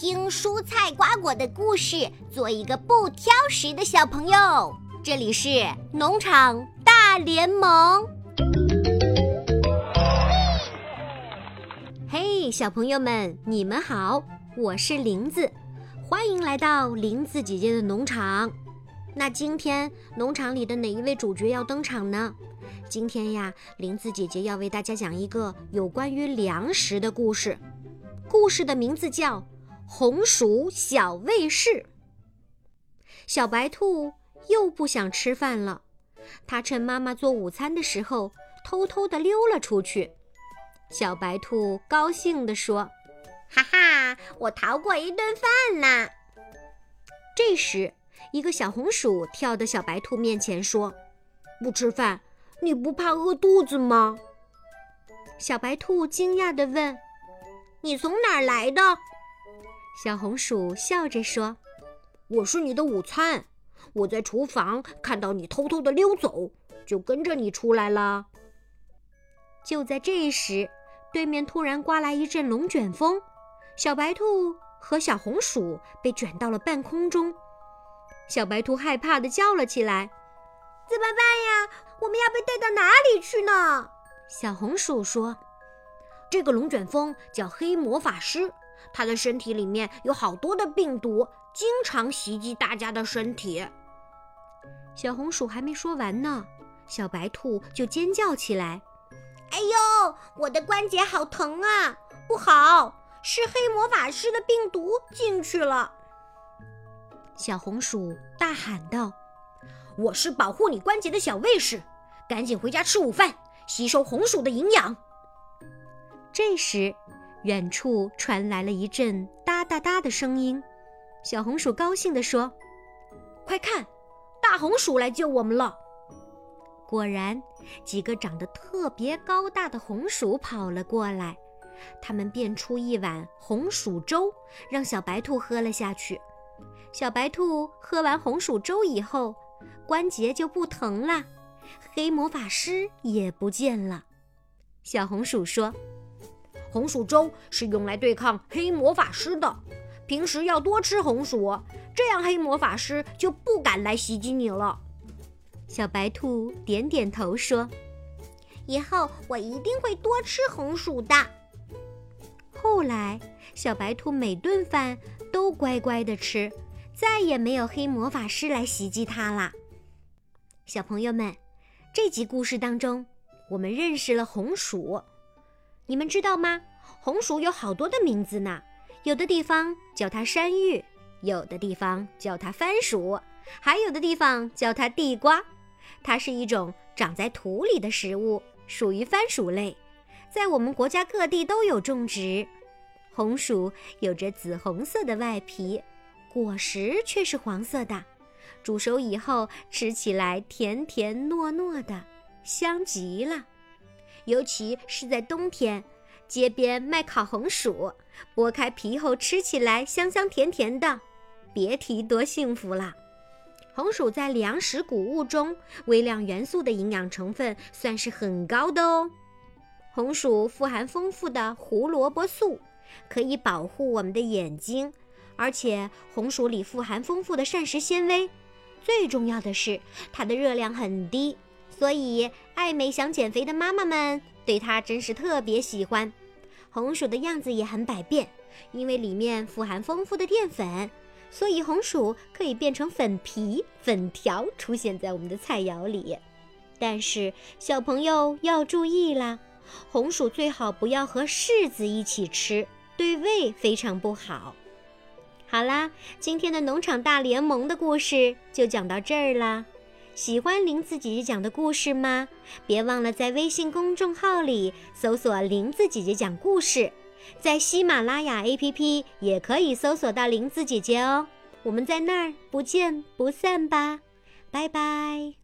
听蔬菜瓜果的故事，做一个不挑食的小朋友。这里是农场大联盟。嘿，小朋友们，你们好，我是林子，欢迎来到林子姐姐的农场。那今天农场里的哪一位主角要登场呢？今天呀，林子姐姐要为大家讲一个有关于粮食的故事。故事的名字叫《红薯小卫士》。小白兔又不想吃饭了，它趁妈妈做午餐的时候，偷偷地溜了出去。小白兔高兴地说：“哈哈，我逃过一顿饭啦！”这时，一个小红薯跳到小白兔面前说：“不吃饭。”你不怕饿肚子吗？小白兔惊讶地问：“你从哪儿来的？”小红薯笑着说：“我是你的午餐。我在厨房看到你偷偷的溜走，就跟着你出来了。”就在这时，对面突然刮来一阵龙卷风，小白兔和小红薯被卷到了半空中。小白兔害怕的叫了起来。怎么办呀？我们要被带到哪里去呢？小红薯说：“这个龙卷风叫黑魔法师，他的身体里面有好多的病毒，经常袭击大家的身体。”小红薯还没说完呢，小白兔就尖叫起来：“哎呦，我的关节好疼啊！不好，是黑魔法师的病毒进去了！”小红薯大喊道。我是保护你关节的小卫士，赶紧回家吃午饭，吸收红薯的营养。这时，远处传来了一阵哒哒哒的声音。小红薯高兴地说：“快看，大红薯来救我们了！”果然，几个长得特别高大的红薯跑了过来，他们变出一碗红薯粥，让小白兔喝了下去。小白兔喝完红薯粥以后，关节就不疼了，黑魔法师也不见了。小红薯说：“红薯粥是用来对抗黑魔法师的，平时要多吃红薯，这样黑魔法师就不敢来袭击你了。”小白兔点点头说：“以后我一定会多吃红薯的。”后来，小白兔每顿饭都乖乖的吃，再也没有黑魔法师来袭击它啦。小朋友们，这集故事当中，我们认识了红薯。你们知道吗？红薯有好多的名字呢，有的地方叫它山芋，有的地方叫它番薯，还有的地方叫它地瓜。它是一种长在土里的食物，属于番薯类，在我们国家各地都有种植。红薯有着紫红色的外皮，果实却是黄色的。煮熟以后，吃起来甜甜糯糯的，香极了。尤其是在冬天，街边卖烤红薯，剥开皮后吃起来香香甜甜的，别提多幸福了。红薯在粮食谷物中，微量元素的营养成分算是很高的哦。红薯富含丰富的胡萝卜素，可以保护我们的眼睛，而且红薯里富含丰富的膳食纤维。最重要的是，它的热量很低，所以爱美想减肥的妈妈们对它真是特别喜欢。红薯的样子也很百变，因为里面富含丰富的淀粉，所以红薯可以变成粉皮、粉条出现在我们的菜肴里。但是小朋友要注意啦，红薯最好不要和柿子一起吃，对胃非常不好。好啦，今天的农场大联盟的故事就讲到这儿啦。喜欢林子姐姐讲的故事吗？别忘了在微信公众号里搜索“林子姐姐讲故事”，在喜马拉雅 APP 也可以搜索到林子姐姐哦。我们在那儿不见不散吧，拜拜。